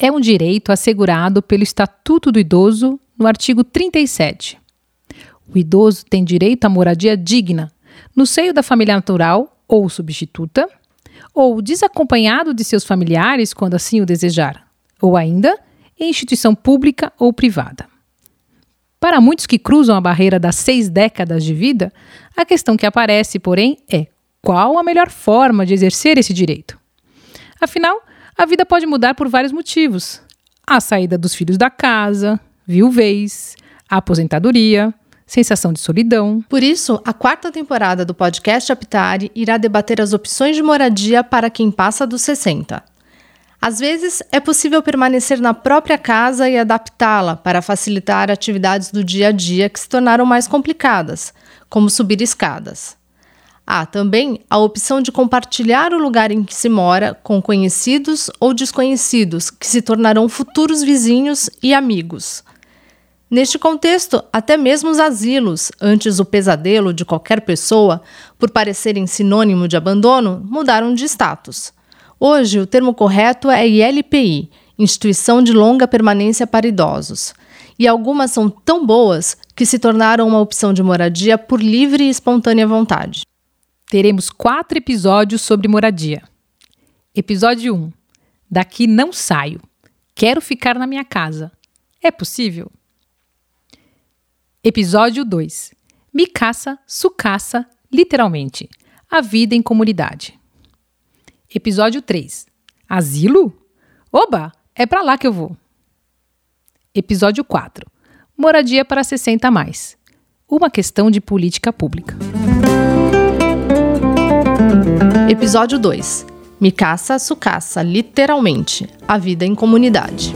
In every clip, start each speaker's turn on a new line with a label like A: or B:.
A: É um direito assegurado pelo Estatuto do Idoso no artigo 37. O idoso tem direito à moradia digna, no seio da família natural ou substituta, ou desacompanhado de seus familiares quando assim o desejar, ou ainda em instituição pública ou privada. Para muitos que cruzam a barreira das seis décadas de vida, a questão que aparece, porém, é qual a melhor forma de exercer esse direito? Afinal, a vida pode mudar por vários motivos: a saída dos filhos da casa, viuvez, a aposentadoria, sensação de solidão.
B: Por isso, a quarta temporada do podcast Aptare irá debater as opções de moradia para quem passa dos 60. Às vezes, é possível permanecer na própria casa e adaptá-la para facilitar atividades do dia a dia que se tornaram mais complicadas, como subir escadas. Há também a opção de compartilhar o lugar em que se mora com conhecidos ou desconhecidos que se tornarão futuros vizinhos e amigos. Neste contexto, até mesmo os asilos, antes o pesadelo de qualquer pessoa, por parecerem sinônimo de abandono, mudaram de status. Hoje, o termo correto é ILPI Instituição de Longa Permanência para Idosos. E algumas são tão boas que se tornaram uma opção de moradia por livre e espontânea vontade.
A: Teremos quatro episódios sobre moradia. Episódio 1: Daqui não saio. Quero ficar na minha casa. É possível? Episódio 2: Me caça, sucaça, literalmente. A vida em comunidade. Episódio 3. Asilo? Oba, é para lá que eu vou. Episódio 4. Moradia para 60 mais. Uma questão de política pública.
B: Episódio 2. Me caça, sucaça, literalmente. A vida em comunidade.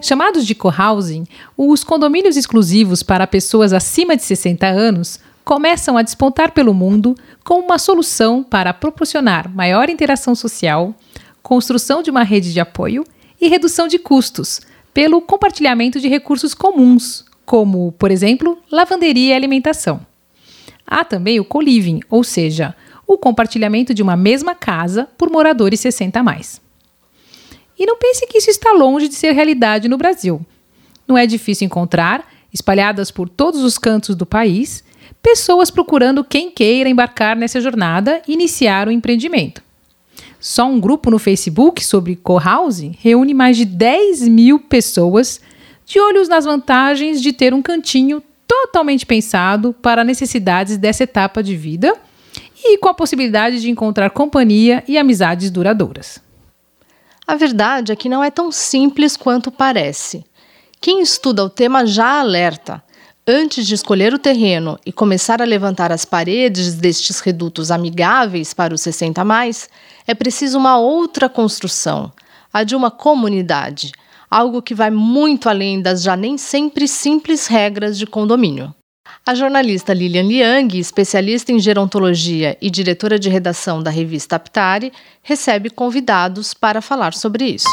A: Chamados de co-housing, os condomínios exclusivos para pessoas acima de 60 anos começam a despontar pelo mundo como uma solução para proporcionar maior interação social, construção de uma rede de apoio e redução de custos pelo compartilhamento de recursos comuns, como, por exemplo, lavanderia e alimentação. Há também o co-living, ou seja, o compartilhamento de uma mesma casa por moradores 60 a mais. E não pense que isso está longe de ser realidade no Brasil. Não é difícil encontrar, espalhadas por todos os cantos do país, pessoas procurando quem queira embarcar nessa jornada e iniciar o empreendimento. Só um grupo no Facebook sobre co-housing reúne mais de 10 mil pessoas de olhos nas vantagens de ter um cantinho totalmente pensado para necessidades dessa etapa de vida e com a possibilidade de encontrar companhia e amizades duradouras.
B: A verdade é que não é tão simples quanto parece. Quem estuda o tema já alerta Antes de escolher o terreno e começar a levantar as paredes destes redutos amigáveis para os 60 mais, é preciso uma outra construção, a de uma comunidade, algo que vai muito além das já nem sempre simples regras de condomínio. A jornalista Lilian Liang, especialista em gerontologia e diretora de redação da revista Aptare, recebe convidados para falar sobre isso.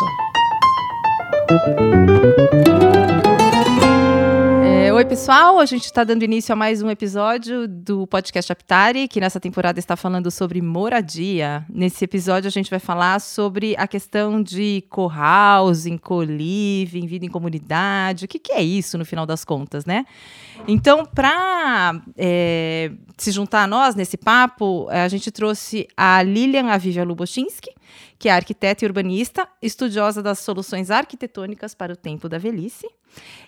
C: Oi, pessoal. A gente está dando início a mais um episódio do podcast Aptari, que nessa temporada está falando sobre moradia. Nesse episódio, a gente vai falar sobre a questão de co-housing, co-living, vida em comunidade. O que, que, é isso, no final das contas, né? Então, para é, se juntar a nós nesse papo, a gente trouxe a Lilian Avivia Lubostinski, que é arquiteta e urbanista, estudiosa das soluções arquitetônicas para o tempo da velhice.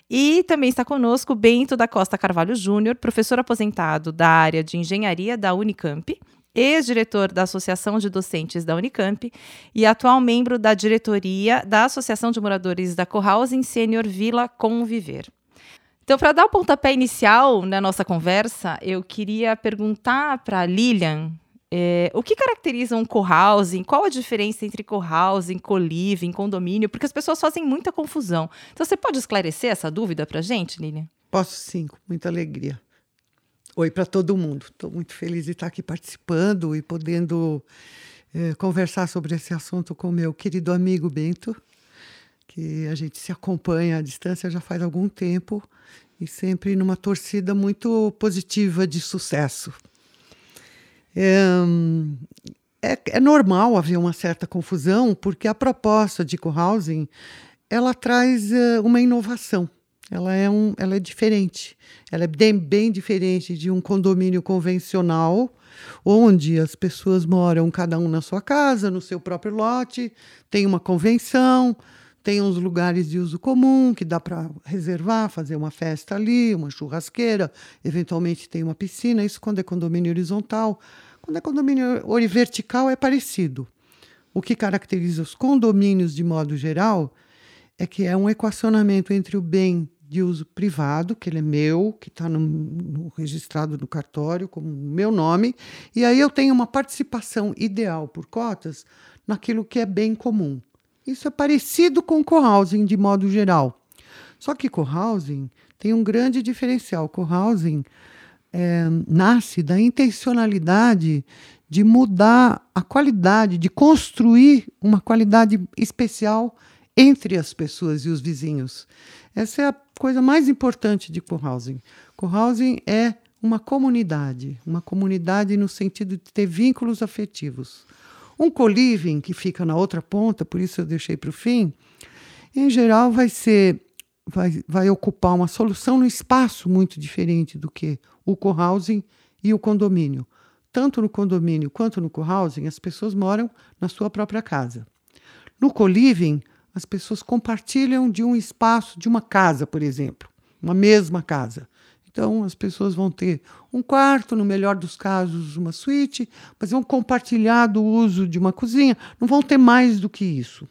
C: E também está conosco Bento da Costa Carvalho Júnior, professor aposentado da área de engenharia da Unicamp, ex-diretor da Associação de Docentes da Unicamp e atual membro da diretoria da Associação de Moradores da Cohousing Sênior Vila Conviver. Então, para dar o pontapé inicial na nossa conversa, eu queria perguntar para Lilian É, o que caracteriza um co-housing? Qual a diferença entre co-housing, co-living, condomínio? Porque as pessoas fazem muita confusão. Então, você pode esclarecer essa dúvida para a gente, Lilian?
D: Posso sim, com muita alegria. Oi para todo mundo. Estou muito feliz de estar aqui participando e podendo é, conversar sobre esse assunto com meu querido amigo Bento, que a gente se acompanha à distância já faz algum tempo e sempre numa torcida muito positiva de sucesso. É, é, é, normal haver uma certa confusão, porque a proposta de co-housing ela traz uh, uma inovação. Ela é, um, ela é diferente. Ela é bem, bem diferente de um condomínio convencional, onde as pessoas moram cada um na sua casa, no seu próprio lote, tem uma convenção, tem uns lugares de uso comum que dá para reservar, fazer uma festa ali, uma churrasqueira, eventualmente tem uma piscina, isso quando é condomínio horizontal. Quando é condomínio vertical é parecido. O que caracteriza os condomínios de modo geral é que é um equacionamento entre o bem de uso privado, que ele é meu, que está no, no, registrado no cartório como meu nome, e aí eu tenho uma participação ideal por cotas naquilo que é bem comum. Isso é parecido com co-housing de modo geral. Só que co-housing tem um grande diferencial. Co-housing é, nasce da intencionalidade de mudar a qualidade, de construir uma qualidade especial entre as pessoas e os vizinhos. Essa é a coisa mais importante de co-housing. Co-housing é uma comunidade, uma comunidade no sentido de ter vínculos afetivos. Um co-living que fica na outra ponta, por isso eu deixei para o fim, em geral vai ser vai, vai ocupar uma solução no espaço muito diferente do que o co-housing e o condomínio. Tanto no condomínio quanto no co-housing, as pessoas moram na sua própria casa. No co-living, as pessoas compartilham de um espaço, de uma casa, por exemplo, uma mesma casa. Então, as pessoas vão ter um quarto, no melhor dos casos, uma suíte, mas vão compartilhar do uso de uma cozinha, não vão ter mais do que isso.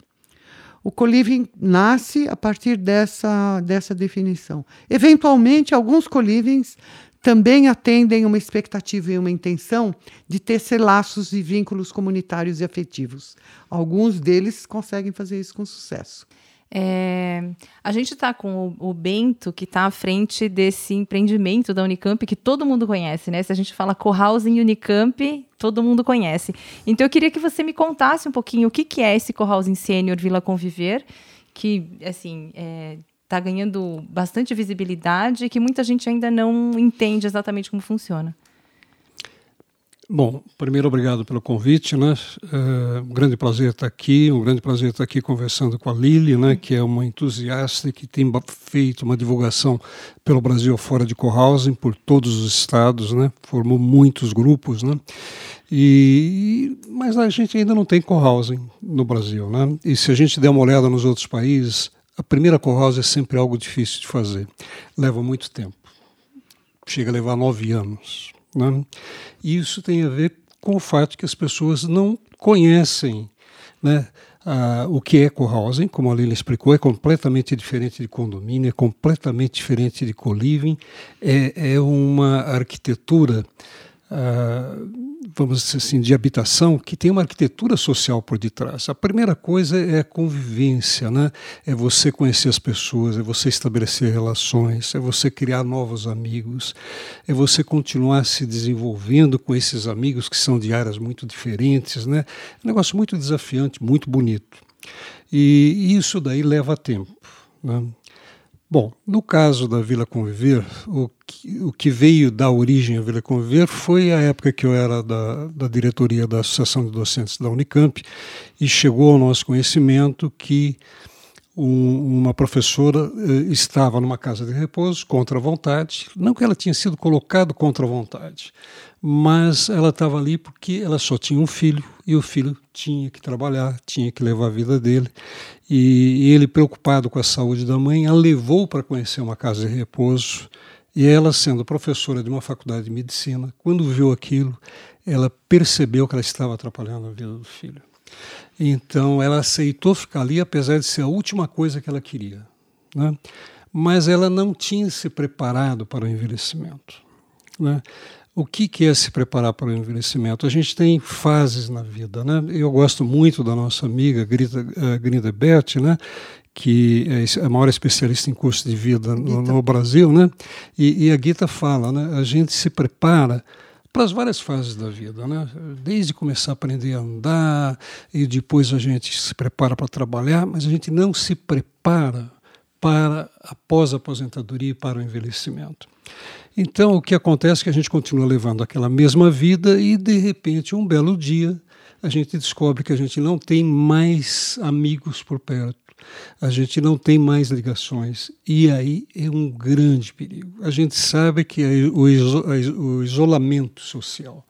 D: O co-living nasce a partir dessa, dessa definição. Eventualmente, alguns co-livings também atendem uma expectativa e uma intenção de tecer laços e vínculos comunitários e afetivos. Alguns deles conseguem fazer isso com sucesso.
C: É, a gente está com o, o, Bento, que está à frente desse empreendimento da Unicamp, que todo mundo conhece, né? Se a gente fala co-housing Unicamp, todo mundo conhece. Então, eu queria que você me contasse um pouquinho o que, que é esse co-housing Sênior Vila Conviver, que, assim, é, está ganhando bastante visibilidade e que muita gente ainda não entende exatamente como funciona.
E: Bom, primeiro obrigado pelo convite, né? É um grande prazer estar aqui, um grande prazer estar aqui conversando com a Lili, né? Que é uma entusiasta que tem feito uma divulgação pelo Brasil fora de cohousing por todos os estados, né? Formou muitos grupos, né? E, mas a gente ainda não tem cohousing no Brasil, né? E se a gente der uma olhada nos outros países, a primeira co-house é sempre algo difícil de fazer. Leva muito tempo. Chega a levar nove anos. Né? E isso tem a ver com o fato que as pessoas não conhecem né, o que é co-housing, como a Lila explicou, é completamente diferente de condomínio, é completamente diferente de co-living, é, é uma arquitetura uh, vamos dizer assim, de habitação que tem uma arquitetura social por detrás. A primeira coisa é a convivência, né? É você conhecer as pessoas, é você estabelecer relações, é você criar novos amigos, é você continuar se desenvolvendo com esses amigos que são de áreas muito diferentes, né? É um negócio muito desafiante, muito bonito. E isso daí leva tempo. Né? Bom, no caso da Vila Conviver, o que, o que veio dar origem à Vila Conviver foi a época que eu era da, da diretoria da Associação de Docentes da Unicamp e chegou ao nosso conhecimento que um, uma professora eh, estava numa casa de repouso contra a vontade, não que ela tinha sido colocada contra a vontade, mas ela estava ali porque ela só tinha um filho e o filho tinha que trabalhar, tinha que levar a vida dele. E, e ele, preocupado com a saúde da mãe, a levou para conhecer uma casa de repouso. E ela, sendo professora de uma faculdade de medicina, quando viu aquilo, ela percebeu que ela estava atrapalhando a vida do filho. Então, ela aceitou ficar ali, apesar de ser a última coisa que ela queria. Né? Mas ela não tinha se preparado para o envelhecimento. Né? O que, que é se preparar para o envelhecimento? A gente tem fases na vida, né? Eu gosto muito da nossa amiga Grita, uh, Grinda Bert, né? que é a maior especialista em curso de vida no, no Brasil, né? E, e, a Gita fala, né? A gente se prepara para as várias fases da vida, né? Desde começar a aprender a andar e depois a gente se prepara para trabalhar, mas a gente não se prepara para a aposentadoria e para o envelhecimento. Então, o que acontece é que a gente continua levando aquela mesma vida e, de repente, um belo dia, a gente descobre que a gente não tem mais amigos por perto, a gente não tem mais ligações. E aí é um grande perigo. A gente sabe que o, iso, o isolamento social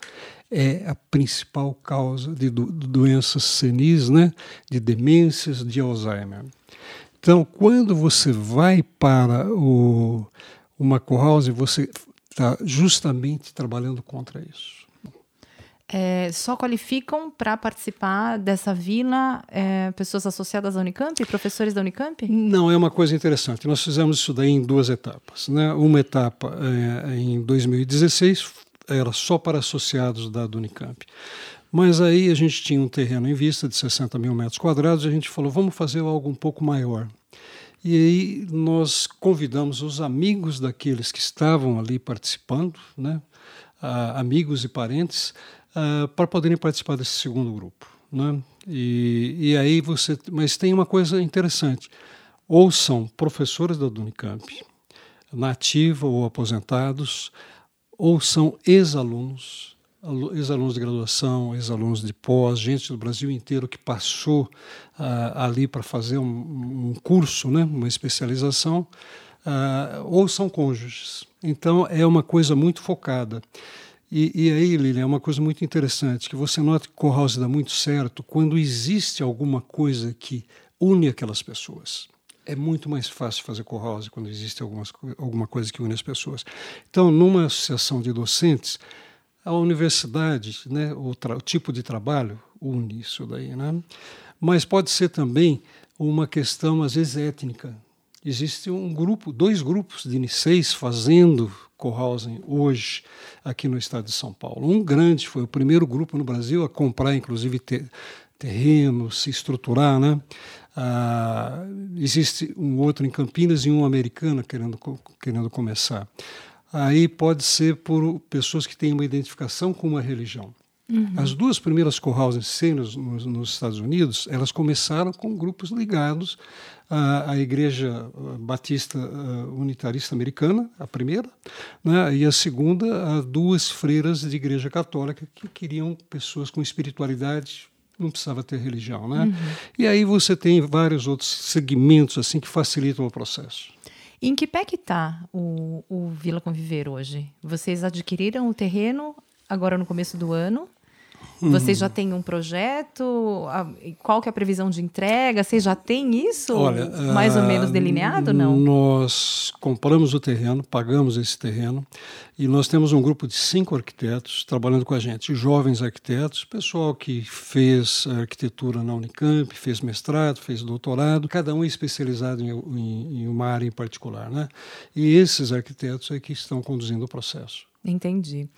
E: é a principal causa de do, doenças senis, né? de demências, de Alzheimer. Então, quando você vai para o uma co-house, você está justamente trabalhando contra isso.
C: É, só qualificam para participar dessa vila é, pessoas associadas à Unicamp, professores da Unicamp?
E: Não, é uma coisa interessante. Nós fizemos isso daí em duas etapas. Né? Uma etapa é, em 2016 era só para associados da Unicamp. Mas aí a gente tinha um terreno em vista de 60 mil metros quadrados e a gente falou, vamos fazer algo um pouco maior. E aí nós convidamos os amigos daqueles que estavam ali participando, né, amigos e parentes, uh, para poderem participar desse segundo grupo. Né? E, e aí você, mas tem uma coisa interessante: ou são professores da Unicamp, nativa ou aposentados, ou são ex-alunos ex-alunos de graduação, ex-alunos de pós, gente do Brasil inteiro que passou uh, ali para fazer um, um, curso, né, uma especialização, uh, ou são cônjuges. Então é uma coisa muito focada. E, e aí, Lilian, é uma coisa muito interessante, que você nota que House dá muito certo quando existe alguma coisa que une aquelas pessoas é muito mais fácil fazer co-house quando existe algumas, alguma coisa que une as pessoas. Então, numa associação de docentes, a universidade, né, o, o, tipo de trabalho une isso daí, né? Mas pode ser também uma questão às vezes étnica. Existe um grupo, dois grupos de Niceis fazendo co-housing hoje aqui no estado de São Paulo. Um grande foi o primeiro grupo no Brasil a comprar, inclusive, ter, terreno, se estruturar, né? Ah, existe um outro em Campinas e um americano querendo, querendo começar aí pode ser por pessoas que têm uma identificação com uma religião. Uhum. As duas primeiras co-houses cenas nos, nos, Estados Unidos, elas começaram com grupos ligados à, à Igreja ah, Batista uh, Unitarista Americana, a primeira, né, e a segunda, a duas freiras de Igreja Católica que queriam pessoas com espiritualidade não precisava ter religião, né? Uhum. E aí você tem vários outros segmentos assim que facilitam o processo.
C: Em que pé que está o, o Vila Conviver hoje? Vocês adquiriram o terreno agora no começo do ano? Vocês já têm um projeto? Qual que é a previsão de entrega? Vocês já têm isso Olha, mais ou menos ah, delineado, não?
E: Nós compramos o terreno, pagamos esse terreno e nós temos um grupo de cinco arquitetos trabalhando com a gente, jovens arquitetos, pessoal que fez arquitetura na Unicamp, fez mestrado, fez doutorado, cada um é especializado em, em, em uma área em particular, né? E esses arquitetos é que estão conduzindo o processo.
C: Entendi.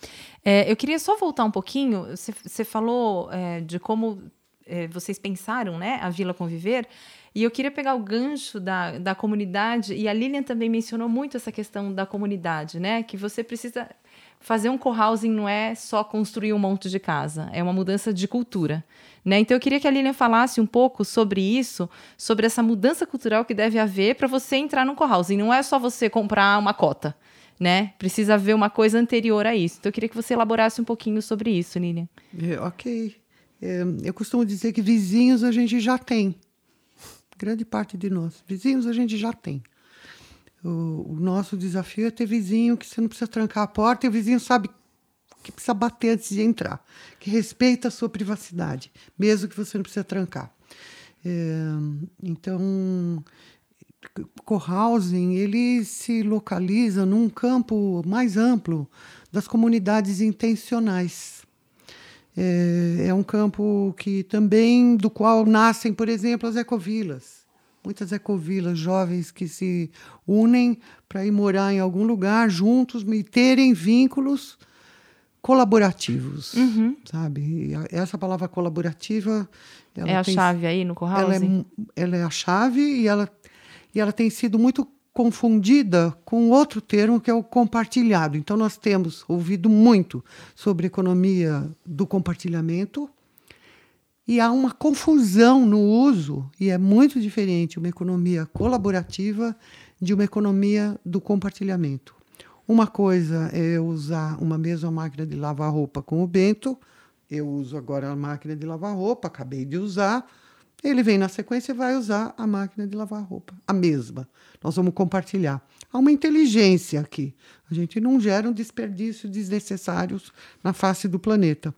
C: É, eu queria só voltar um pouquinho. Você falou é, de como é, vocês pensaram né, a Vila Conviver. E eu queria pegar o gancho da, da comunidade, e a Lilian também mencionou muito essa questão da comunidade, né? Que você precisa fazer um co-housing não é só construir um monte de casa, é uma mudança de cultura. Né? Então eu queria que a Lilian falasse um pouco sobre isso, sobre essa mudança cultural que deve haver para você entrar no co-housing. Não é só você comprar uma cota né? Precisa haver uma coisa anterior a isso. Então, eu queria que você elaborasse um pouquinho sobre isso, Lilian.
D: É, ok. É, eu costumo dizer que vizinhos a gente já tem. Grande parte de nós. Vizinhos a gente já tem. O, o nosso desafio é ter vizinho que você não precisa trancar a porta e o vizinho sabe que precisa bater antes de entrar, que respeita a sua privacidade, mesmo que você não precisa trancar. É, então, cohousing ele se localiza num campo mais amplo das comunidades intencionais. É, é, um campo que também do qual nascem, por exemplo, as ecovilas. Muitas ecovilas jovens que se unem para ir morar em algum lugar juntos e terem vínculos colaborativos,
C: Uhum.
D: sabe? E a- essa palavra colaborativa
C: É a
D: tem-
C: chave aí no
D: ela é,
C: co-housing?
D: ela é a chave e ela, e ela tem sido muito confundida com outro termo que é o compartilhado. Então, nós temos ouvido muito sobre economia do compartilhamento e há uma confusão no uso, e é muito diferente uma economia colaborativa de uma economia do compartilhamento. Uma coisa é usar uma mesma máquina de lavar roupa com o Bento, eu uso agora a máquina de lavar roupa, acabei de usar, ele vem na sequência e vai usar a máquina de lavar roupa, a mesma. Nós vamos compartilhar. Há uma inteligência aqui. A gente não gera um desperdício desnecessários na face do planeta.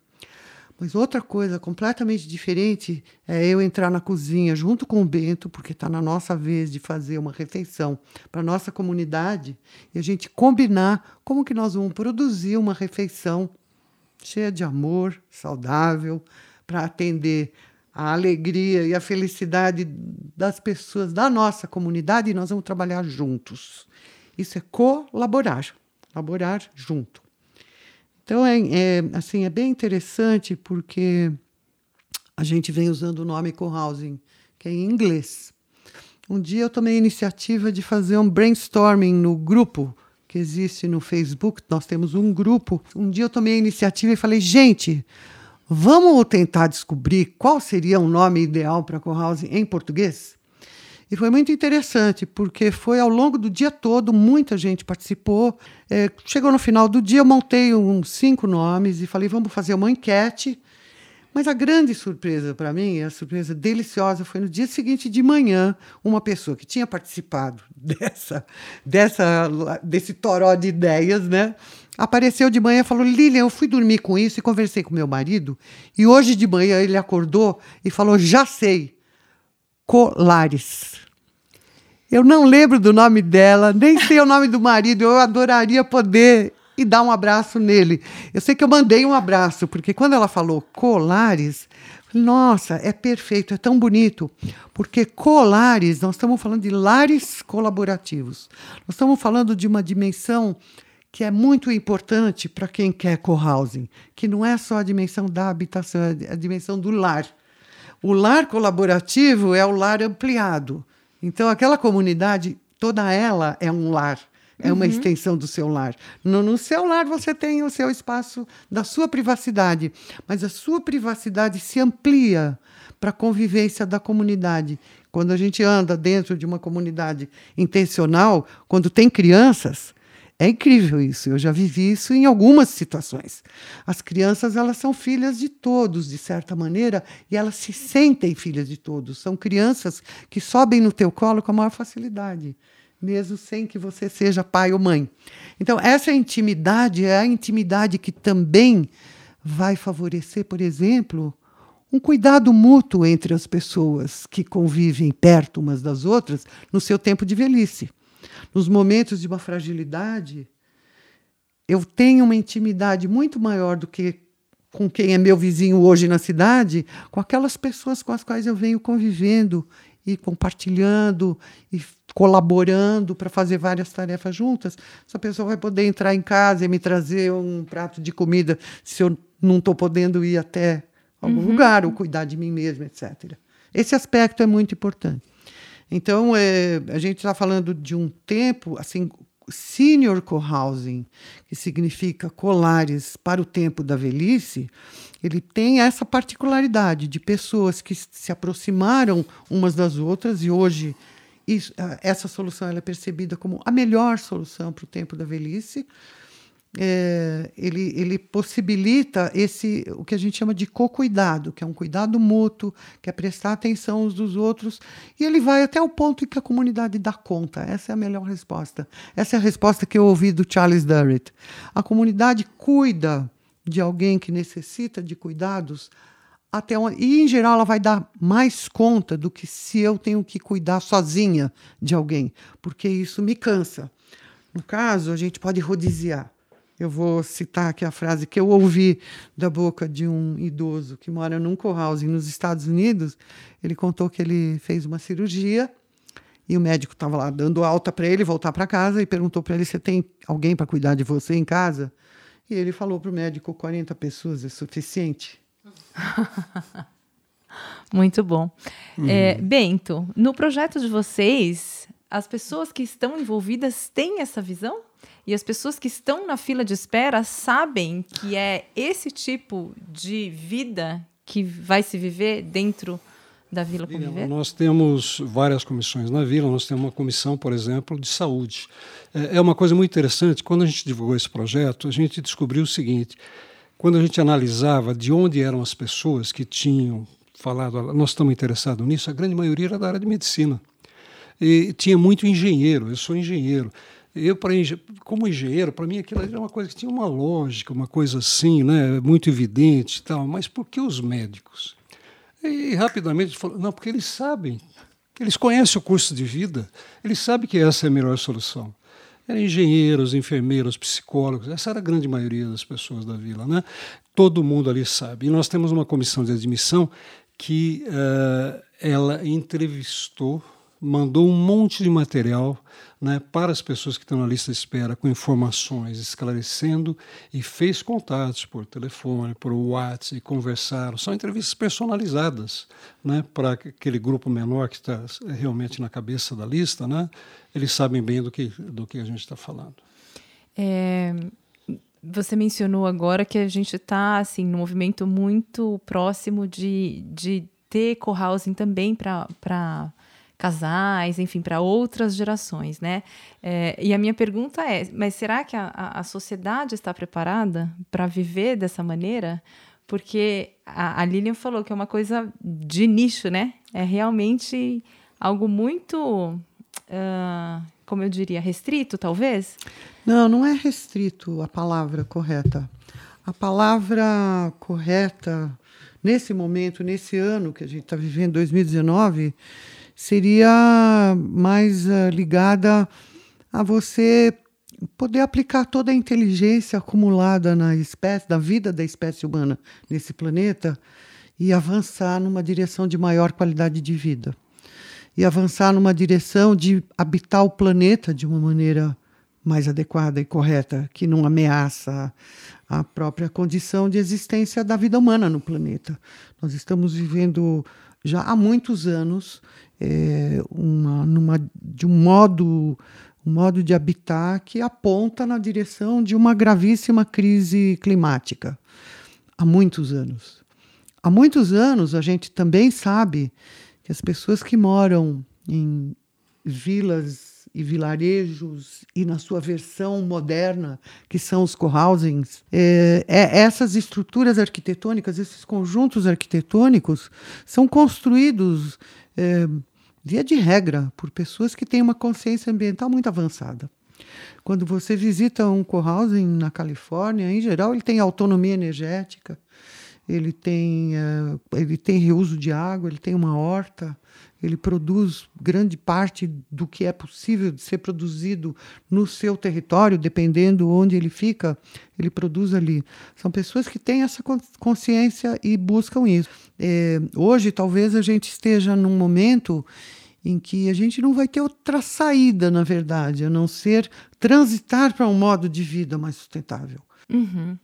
D: Mas outra coisa completamente diferente é eu entrar na cozinha junto com o Bento, porque está na nossa vez de fazer uma refeição para a nossa comunidade, e a gente combinar como que nós vamos produzir uma refeição cheia de amor, saudável, para atender a alegria e a felicidade das pessoas da nossa comunidade, e nós vamos trabalhar juntos. Isso é colaborar, laborar junto. Então, é, é, assim, é bem interessante porque a gente vem usando o nome co-housing, que é em inglês. Um dia eu tomei a iniciativa de fazer um brainstorming no grupo que existe no Facebook. Nós temos um grupo. Um dia eu tomei a iniciativa e falei, gente, vamos tentar descobrir qual seria o nome ideal para co-housing em português? E foi muito interessante, porque foi ao longo do dia todo, muita gente participou. É, chegou no final do dia, eu montei uns cinco nomes e falei, vamos fazer uma enquete. Mas a grande surpresa para mim, a surpresa deliciosa, foi no dia seguinte de manhã, uma pessoa que tinha participado dessa, dessa, desse toró de ideias, né? Apareceu de manhã e falou: Lilian, eu fui dormir com isso e conversei com meu marido. E hoje de manhã ele acordou e falou: já sei, Colares. Eu não lembro do nome dela, nem sei o nome do marido. Eu adoraria poder e dar um abraço nele. Eu sei que eu mandei um abraço, porque quando ela falou colares, nossa, é perfeito, é tão bonito. Porque colares, nós estamos falando de lares colaborativos. Nós estamos falando de uma dimensão que é muito importante para quem quer co-housing, que não é só a dimensão da habitação, é a dimensão do lar. O lar colaborativo é o lar ampliado. Então, aquela comunidade, toda ela é um lar, é uma extensão do seu lar. No, no seu lar, você tem o seu espaço da sua privacidade, mas a sua privacidade se amplia para a convivência da comunidade. Quando a gente anda dentro de uma comunidade intencional, quando tem crianças, é incrível isso. Eu já vivi isso em algumas situações. As crianças, elas são filhas de todos, de certa maneira, e elas se sentem filhas de todos. São crianças que sobem no teu colo com a maior facilidade, mesmo sem que você seja pai ou mãe. Então, essa intimidade é a intimidade que também vai favorecer, por exemplo, um cuidado mútuo entre as pessoas que convivem perto umas das outras no seu tempo de velhice nos momentos de uma fragilidade, eu tenho uma intimidade muito maior do que com quem é meu vizinho hoje na cidade, com aquelas pessoas com as quais eu venho convivendo e compartilhando e colaborando para fazer várias tarefas juntas. Essa pessoa vai poder entrar em casa e me trazer um prato de comida se eu não estou podendo ir até algum uhum. lugar ou cuidar de mim mesmo, etc. Esse aspecto é muito importante. Então, é, a gente está falando de um tempo, assim, senior co-housing, que significa colares para o tempo da velhice, ele tem essa particularidade de pessoas que se aproximaram umas das outras e hoje isso, essa solução é percebida como a melhor solução para o tempo da velhice. É, ele, ele possibilita esse o que a gente chama de co-cuidado, que é um cuidado mútuo, que é prestar atenção uns dos outros, e ele vai até o ponto em que a comunidade dá conta. Essa é a melhor resposta. Essa é a resposta que eu ouvi do Charles Durrett. A comunidade cuida de alguém que necessita de cuidados até onde, e em geral ela vai dar mais conta do que se eu tenho que cuidar sozinha de alguém, porque isso me cansa. No caso, a gente pode rodiziar. Eu vou citar aqui a frase que eu ouvi da boca de um idoso que mora num co-housing nos Estados Unidos. Ele contou que ele fez uma cirurgia e o médico estava lá dando alta para ele voltar para casa e perguntou para ele: Você tem alguém para cuidar de você em casa? E ele falou para o médico: 40 pessoas é suficiente.
C: Muito bom. Uhum. É, Bento, no projeto de vocês, as pessoas que estão envolvidas têm essa visão? E as pessoas que estão na fila de espera sabem que é esse tipo de vida que vai se viver dentro da Vila Conviver?
E: Nós temos várias comissões na Vila, nós temos uma comissão, por exemplo, de saúde. É, é uma coisa muito interessante, quando a gente divulgou esse projeto, a gente descobriu o seguinte, quando a gente analisava de onde eram as pessoas que tinham falado, nós estamos interessados nisso, a grande maioria era da área de medicina. E tinha muito engenheiro, eu sou engenheiro. Eu, como engenheiro, para mim aquilo era uma coisa que tinha uma lógica, uma coisa assim, né, muito evidente e tal. Mas por que os médicos? E rapidamente falou, não, porque eles sabem, eles conhecem o curso de vida, eles sabem que essa é a melhor solução. Eram engenheiros, enfermeiros, psicólogos, essa era a grande maioria das pessoas da vila, né? Todo mundo ali sabe. E nós temos uma comissão de admissão que uh, ela entrevistou mandou um monte de material né, para as pessoas que estão na lista de espera com informações, esclarecendo e fez contatos por telefone, por WhatsApp, e conversaram. São entrevistas personalizadas né, para aquele grupo menor que está realmente na cabeça da lista. Né, eles sabem bem do que, do que a gente está falando.
C: É, você mencionou agora que a gente está assim, num movimento muito próximo de, de ter co-housing também para casais, enfim, para outras gerações, né? É, e a minha pergunta é: mas será que a, a sociedade está preparada para viver dessa maneira? Porque a, a Lilian falou que é uma coisa de nicho, né? É realmente algo muito, uh, como eu diria, restrito, talvez?
D: Não, não é restrito a palavra correta. A palavra correta nesse momento, nesse ano que a gente está vivendo, 2019, seria mais uh, ligada a você poder aplicar toda a inteligência acumulada na espécie, da vida da espécie humana nesse planeta e avançar numa direção de maior qualidade de vida. E avançar numa direção de habitar o planeta de uma maneira mais adequada e correta, que não ameaça a própria condição de existência da vida humana no planeta. Nós estamos vivendo já há muitos anos é, uma, numa, de um modo, um modo de habitar que aponta na direção de uma gravíssima crise climática. Há muitos anos. Há muitos anos a gente também sabe que as pessoas que moram em vilas e vilarejos e na sua versão moderna, que são os cohousings, é, é, essas estruturas arquitetônicas, esses conjuntos arquitetônicos, são construídos é, via de regra, por pessoas que têm uma consciência ambiental muito avançada. Quando você visita um cohousing na Califórnia, em geral, ele tem autonomia energética, ele tem, uh, ele tem reuso de água, ele tem uma horta, ele produz grande parte do que é possível de ser produzido no seu território, dependendo onde ele fica, ele produz ali. São pessoas que têm essa consciência e buscam isso. É, hoje, talvez a gente esteja num momento em que a gente não vai ter outra saída, na verdade, a não ser transitar para um modo de vida mais sustentável.
C: Uhum.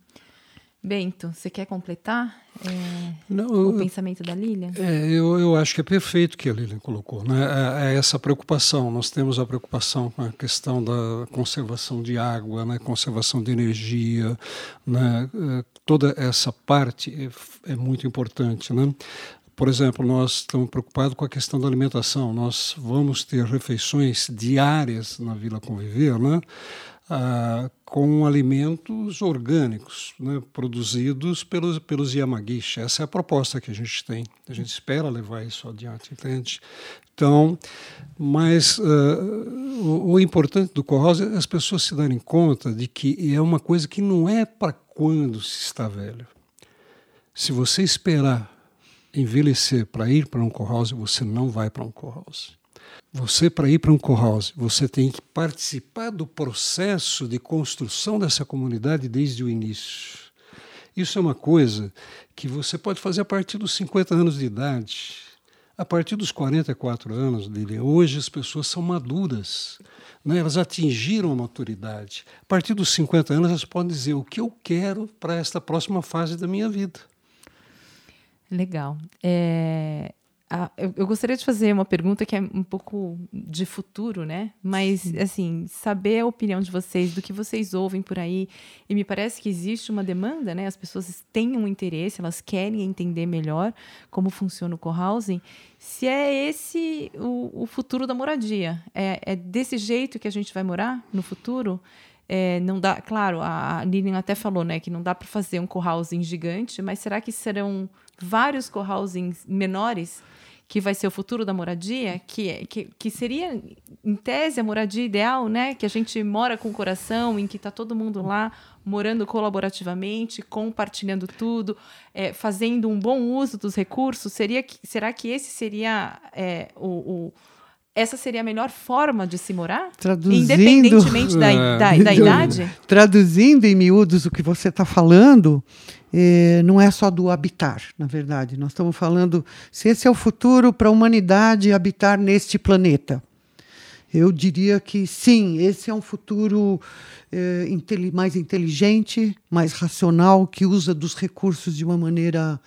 C: Bento, você quer completar é, Não, o eu, pensamento da Lilian?
E: É, eu, eu acho que é perfeito o que a Lilian colocou. Né? É, é, essa preocupação. Nós temos a preocupação com a questão da conservação de água, né? conservação de energia. Né? É, toda essa parte é, é muito importante. Né? Por exemplo, nós estamos preocupados com a questão da alimentação. Nós vamos ter refeições diárias na Vila Conviver, né? Ah, com alimentos orgânicos, né, produzidos pelos, pelos Yamagishi. Essa é a proposta que a gente tem. A gente espera levar isso adiante, entende? Então, mas uh, o, o, importante do Corrosa é as pessoas se darem conta de que é uma coisa que não é para quando se está velho. Se você esperar envelhecer para ir para um co-house, você não vai para um co-house. Você, para ir para um co-house, você tem que participar do processo de construção dessa comunidade desde o início. Isso é uma coisa que você pode fazer a partir dos 50 anos de idade. A partir dos 44 anos, Lilian, hoje as pessoas são maduras, né? elas atingiram a maturidade. A partir dos 50 anos, elas podem dizer o que eu quero para esta próxima fase da minha vida.
C: Legal. É, ah, eu, eu, gostaria de fazer uma pergunta que é um pouco de futuro, né? Mas, Sim. assim, saber a opinião de vocês, do que vocês ouvem por aí. E me parece que existe uma demanda, né? As pessoas têm um interesse, elas querem entender melhor como funciona o co-housing. Se é esse o, o futuro da moradia, é, é desse jeito que a gente vai morar no futuro? É, não dá, claro, a Lilian até falou, né, que não dá para fazer um co-housing gigante, mas será que serão vários co-housings menores que vai ser o futuro da moradia, que, que, que seria, em tese, a moradia ideal, né? Que a gente mora com o coração, em que está todo mundo lá morando colaborativamente, compartilhando tudo, é, fazendo um bom uso dos recursos. Seria que, será que esse seria é, o, o essa seria a melhor forma de se morar?
D: Traduzindo,
C: Independentemente da, é. da, da idade?
D: Traduzindo em miúdos o que você está falando, é, não é só do habitar, na verdade. Nós estamos falando se esse é o futuro para a humanidade habitar neste planeta. Eu diria que sim, esse é um futuro é, mais inteligente, mais racional, que usa dos recursos de uma maneira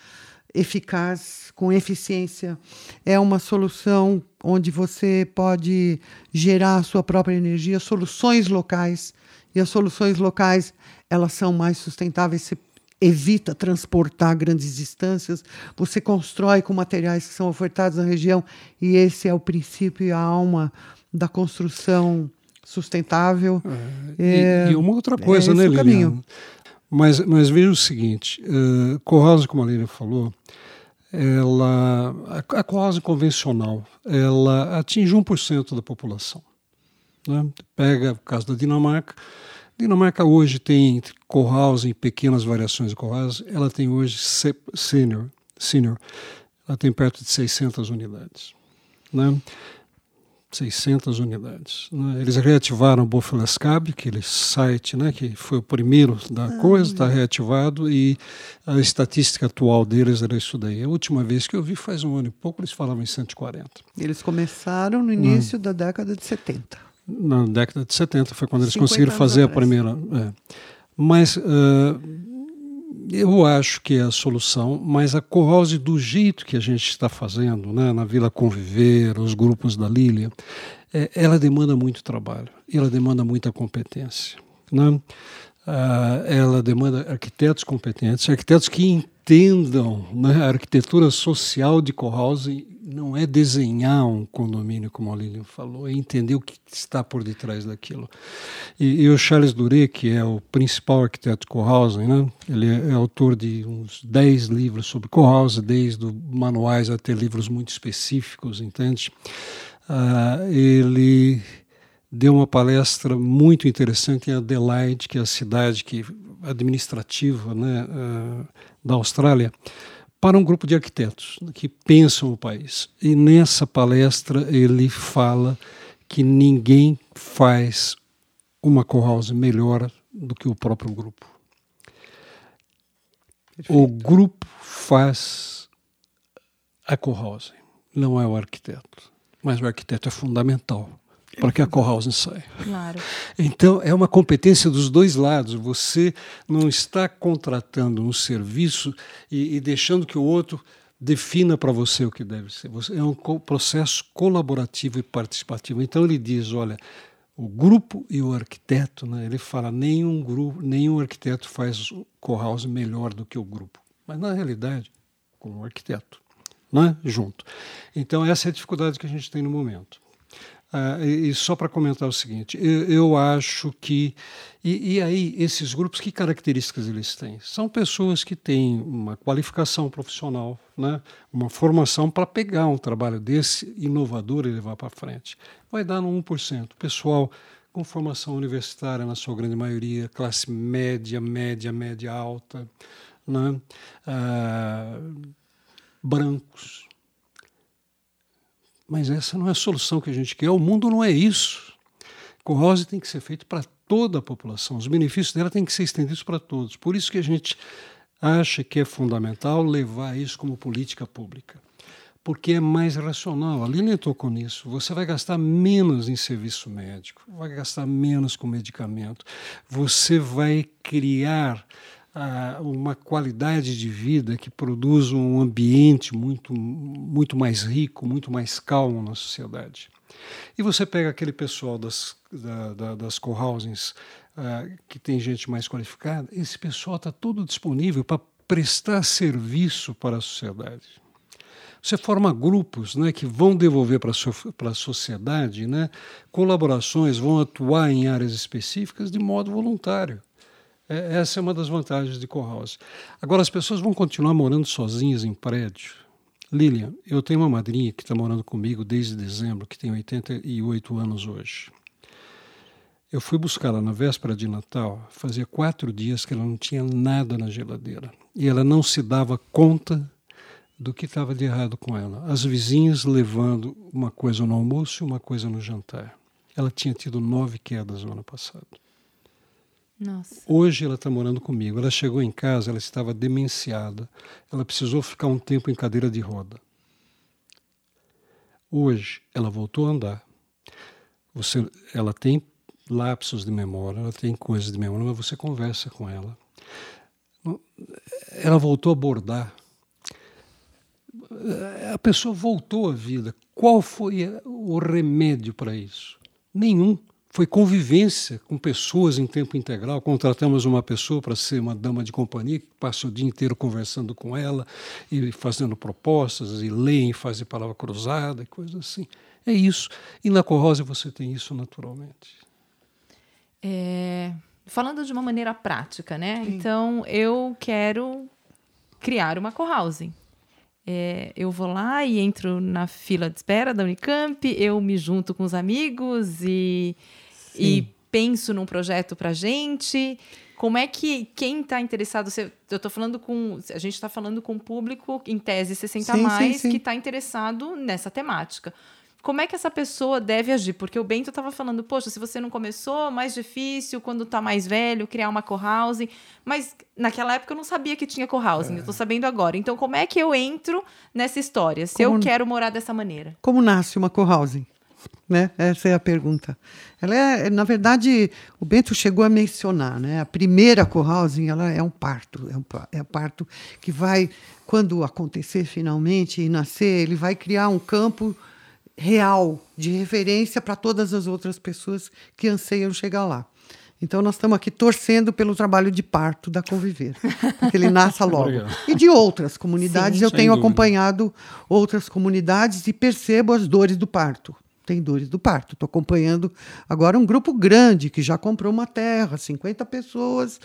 D: eficaz, com eficiência. É uma solução onde você pode gerar a sua própria energia, soluções locais. E as soluções locais, elas são mais sustentáveis. Você evita transportar grandes distâncias, você constrói com materiais que são ofertados na região, e esse é o princípio e a alma da construção sustentável.
E: É, é, e, e, uma outra coisa, é né, Liliana? Mas, mas veja o seguinte, uh, Corrosa, como a Lilian falou, ela, a, a convencional, ela atinge 1% da população. Né? Pega o caso da Dinamarca, Dinamarca hoje tem co-housing, pequenas variações de co-housing, ela tem hoje senior, senior, ela tem perto de 600 unidades. Né? 600 unidades. Né? Eles reativaram o Bofilescab, aquele site né, que foi o primeiro da ah, coisa, está reativado e a estatística atual deles era isso daí. A última vez que eu vi faz um ano e pouco, eles falavam em 140.
D: Eles começaram no início da década de 70
E: na década de 70, foi quando eles conseguiram fazer atrás. a primeira. É. Mas uh, eu acho que é a solução, mas a Corrose, do jeito que a gente está fazendo, né, na Vila Conviver, os grupos da Lília, é, ela demanda muito trabalho, ela demanda muita competência. Né? Uh, ela demanda arquitetos competentes, arquitetos que entendam né, a arquitetura social de Cohousing não é desenhar um condomínio, como a Lilian falou, é entender o que está por detrás daquilo. E, e o Charles Duret, que é o principal arquiteto de Cohousing, né, ele é, é, autor de uns 10 livros sobre Cohousing, desde manuais até livros muito específicos, entende? Uh, ele deu uma palestra muito interessante em Adelaide, que é a cidade que administrativa né, uh, da Austrália, para um grupo de arquitetos que pensam o país. E nessa palestra ele fala que ninguém faz uma co-house melhor do que o próprio grupo. Perfeito. O grupo faz a co-house, não é o arquiteto. Mas o arquiteto é fundamental para que a Kohlhausen saia.
C: Claro.
E: Então, é uma competência dos dois lados. Você não está contratando um serviço e, e deixando que o outro defina para você o que deve ser. É um processo colaborativo e participativo. Então, ele diz: olha, o grupo e o arquiteto, né, ele fala, nenhum grupo, nenhum arquiteto faz o Kohlhausen melhor do que o grupo. Mas, na realidade, com o arquiteto, né, junto. Então, essa é a dificuldade que a gente tem no momento. Ah, e, só para comentar o seguinte, eu, eu acho que. E, e, aí, esses grupos, que características eles têm? São pessoas que têm uma qualificação profissional, né? uma formação para pegar um trabalho desse inovador e levar para frente. Vai dar no 1%. Pessoal com formação universitária, na sua grande maioria, classe média, média, média alta, né? Ah, brancos mas essa não é a solução que a gente quer. O mundo não é isso. Corrose tem que ser feito para toda a população. Os benefícios dela têm que ser estendidos para todos. Por isso que a gente acha que é fundamental levar isso como política pública. porque é mais racional. A Lilian tocou nisso. Você vai gastar menos em serviço médico, vai gastar menos com medicamento, você vai criar uma qualidade de vida que produz um ambiente muito, muito mais rico, muito mais calmo na sociedade. E você pega aquele pessoal das, da, da, das co-housings, ah, que tem gente mais qualificada, esse pessoal está todo disponível para prestar serviço para a sociedade. Você forma grupos né, que vão devolver para a sociedade né, colaborações, vão atuar em áreas específicas de modo voluntário. É, essa é uma das vantagens de co-house. Agora, as pessoas vão continuar morando sozinhas em prédio. Lilian, eu tenho uma madrinha que está morando comigo desde dezembro, que tem 88 anos hoje. Eu fui buscá-la na véspera de Natal, fazia quatro dias que ela não tinha nada na geladeira. E ela não se dava conta do que estava de errado com ela. As vizinhas levando uma coisa no almoço e uma coisa no jantar. Ela tinha tido nove quedas no ano passado.
C: Nossa.
E: Hoje ela está morando comigo. Ela chegou em casa, ela estava demenciada. Ela precisou ficar um tempo em cadeira de roda. Hoje ela voltou a andar. Você, ela tem lapsos de memória, ela tem coisas de memória, mas você conversa com ela. Ela voltou a bordar a pessoa voltou à vida. Qual foi o remédio para isso? Nenhum. Foi convivência com pessoas em tempo integral. Contratamos uma pessoa para ser uma dama de companhia que passa o dia inteiro conversando com ela e fazendo propostas, e leem, fazem palavra cruzada, e coisas assim. É isso. E na Corrosa você tem isso naturalmente.
C: É, falando de uma maneira prática, né? Sim. Então, eu quero criar uma co-housing. É, eu vou lá e entro na fila de espera da Unicamp, eu me junto com os amigos e, e penso num projeto para gente. Como é que quem está interessado? Eu estou falando com. A gente está falando com o público, em tese 60 sim, mais, sim, sim. que está interessado nessa temática como é que essa pessoa deve agir? Porque o Bento estava falando, poxa, se você não começou, mais difícil quando está mais velho, criar uma co-housing. Mas naquela época eu não sabia que tinha co-housing, é. eu estou sabendo agora. Então, como é que eu entro nessa história, se como, eu quero morar dessa maneira?
D: Como nasce uma co-housing? Né? Essa é a pergunta. Ela é, na verdade, o Bento chegou a mencionar, né? A primeira co-housing, ela é um parto, é um, é um parto que vai, quando acontecer finalmente e nascer, ele vai criar um campo real, de referência para todas as outras pessoas que anseiam chegar lá. Então, nós estamos aqui torcendo pelo trabalho de parto da Conviver, que ele nasça logo. e de outras comunidades, Sim, eu tenho dúvida. acompanhado outras comunidades e percebo as dores do parto. Tem dores do parto. Estou acompanhando agora um grupo grande que já comprou uma terra, 50 pessoas.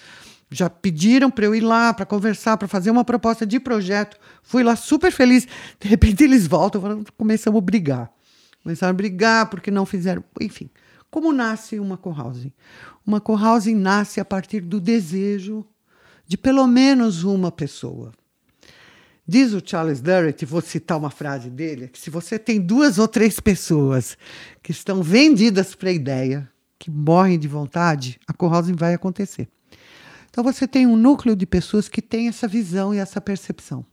D: Já pediram para eu ir lá para conversar, para fazer uma proposta de projeto. Fui lá super feliz. De repente eles voltam, começamos a brigar. Começaram a brigar porque não fizeram. Enfim, como nasce uma co-housing? Uma co-housing nasce a partir do desejo de pelo menos uma pessoa. Diz o Charles Durrett, vou citar uma frase dele, que se você tem duas ou três pessoas que estão vendidas para a ideia, que morrem de vontade, a co-housing vai acontecer. Então você tem um núcleo de pessoas que têm essa visão e essa percepção.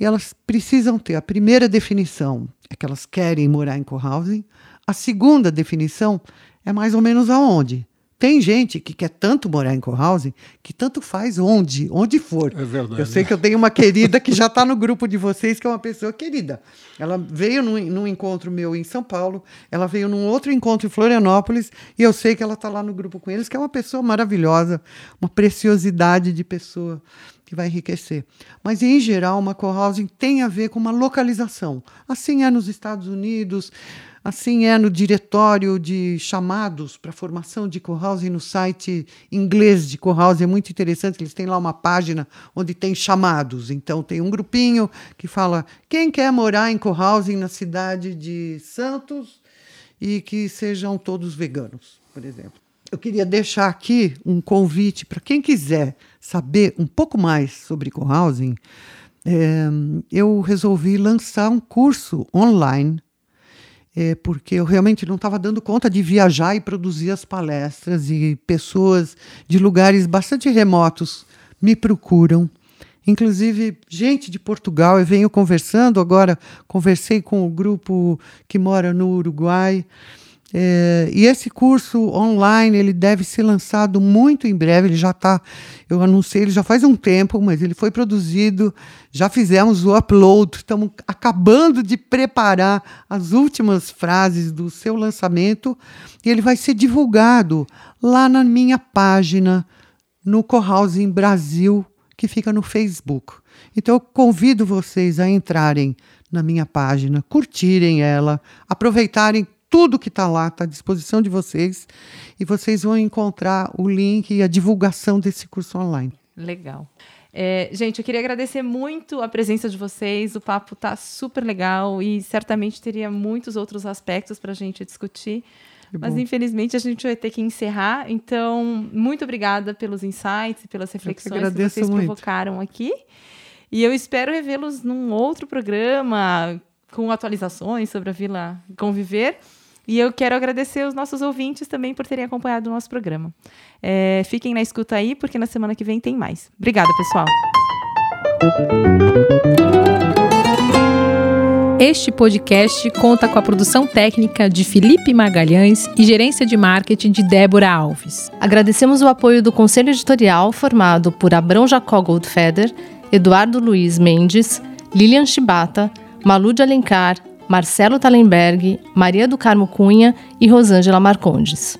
D: E elas precisam ter a primeira definição é que elas querem morar em cohousing. A segunda definição é mais ou menos aonde. Tem gente que quer tanto morar em cohousing que tanto faz onde, onde for.
E: É verdade.
D: Eu sei que eu tenho uma querida que já está no grupo de vocês, que é uma pessoa querida. Ela veio num, num, encontro meu em São Paulo, ela veio num outro encontro em Florianópolis, e eu sei que ela está lá no grupo com eles, que é uma pessoa maravilhosa, uma preciosidade de pessoa que vai enriquecer. Mas, em geral, uma co-housing tem a ver com uma localização. Assim é nos Estados Unidos, assim é no diretório de chamados para formação de co-housing no site inglês de co-housing. É muito interessante, eles têm lá uma página onde tem chamados. Então, tem um grupinho que fala quem quer morar em co-housing na cidade de Santos e que sejam todos veganos, por exemplo eu queria deixar aqui um convite para quem quiser saber um pouco mais sobre co-housing. É, eu resolvi lançar um curso online, é, porque eu realmente não estava dando conta de viajar e produzir as palestras, e pessoas de lugares bastante remotos me procuram inclusive gente de Portugal. Eu venho conversando agora, conversei com o grupo que mora no Uruguai. É, e esse curso online ele deve ser lançado muito em breve. Ele já está, eu anunciei, ele já faz um tempo, mas ele foi produzido. Já fizemos o upload. Estamos acabando de preparar as últimas frases do seu lançamento e ele vai ser divulgado lá na minha página no Cohousing Brasil, que fica no Facebook. Então eu convido vocês a entrarem na minha página, curtirem ela, aproveitarem tudo que está lá, está à disposição de vocês, e vocês vão encontrar o link e a divulgação desse curso online.
C: Legal. É, gente, eu queria agradecer muito a presença de vocês. O papo está super legal e certamente teria muitos outros aspectos para a gente discutir. Mas infelizmente a gente vai ter que encerrar. Então, muito obrigada pelos insights e pelas reflexões que, que vocês muito. provocaram aqui. E eu espero revê-los num outro programa com atualizações sobre a Vila Conviver. E eu quero agradecer os nossos ouvintes também por terem acompanhado o nosso programa. É, fiquem na escuta aí, porque na semana que vem tem mais. Obrigada, pessoal.
A: Este podcast conta com a produção técnica de Felipe Magalhães e gerência de marketing de Débora Alves.
B: Agradecemos o apoio do conselho editorial formado por Abrão Jacó Goldfeder, Eduardo Luiz Mendes, Lilian Chibata, Malu de Alencar, Marcelo Talenberg, Maria do Carmo Cunha e Rosângela Marcondes.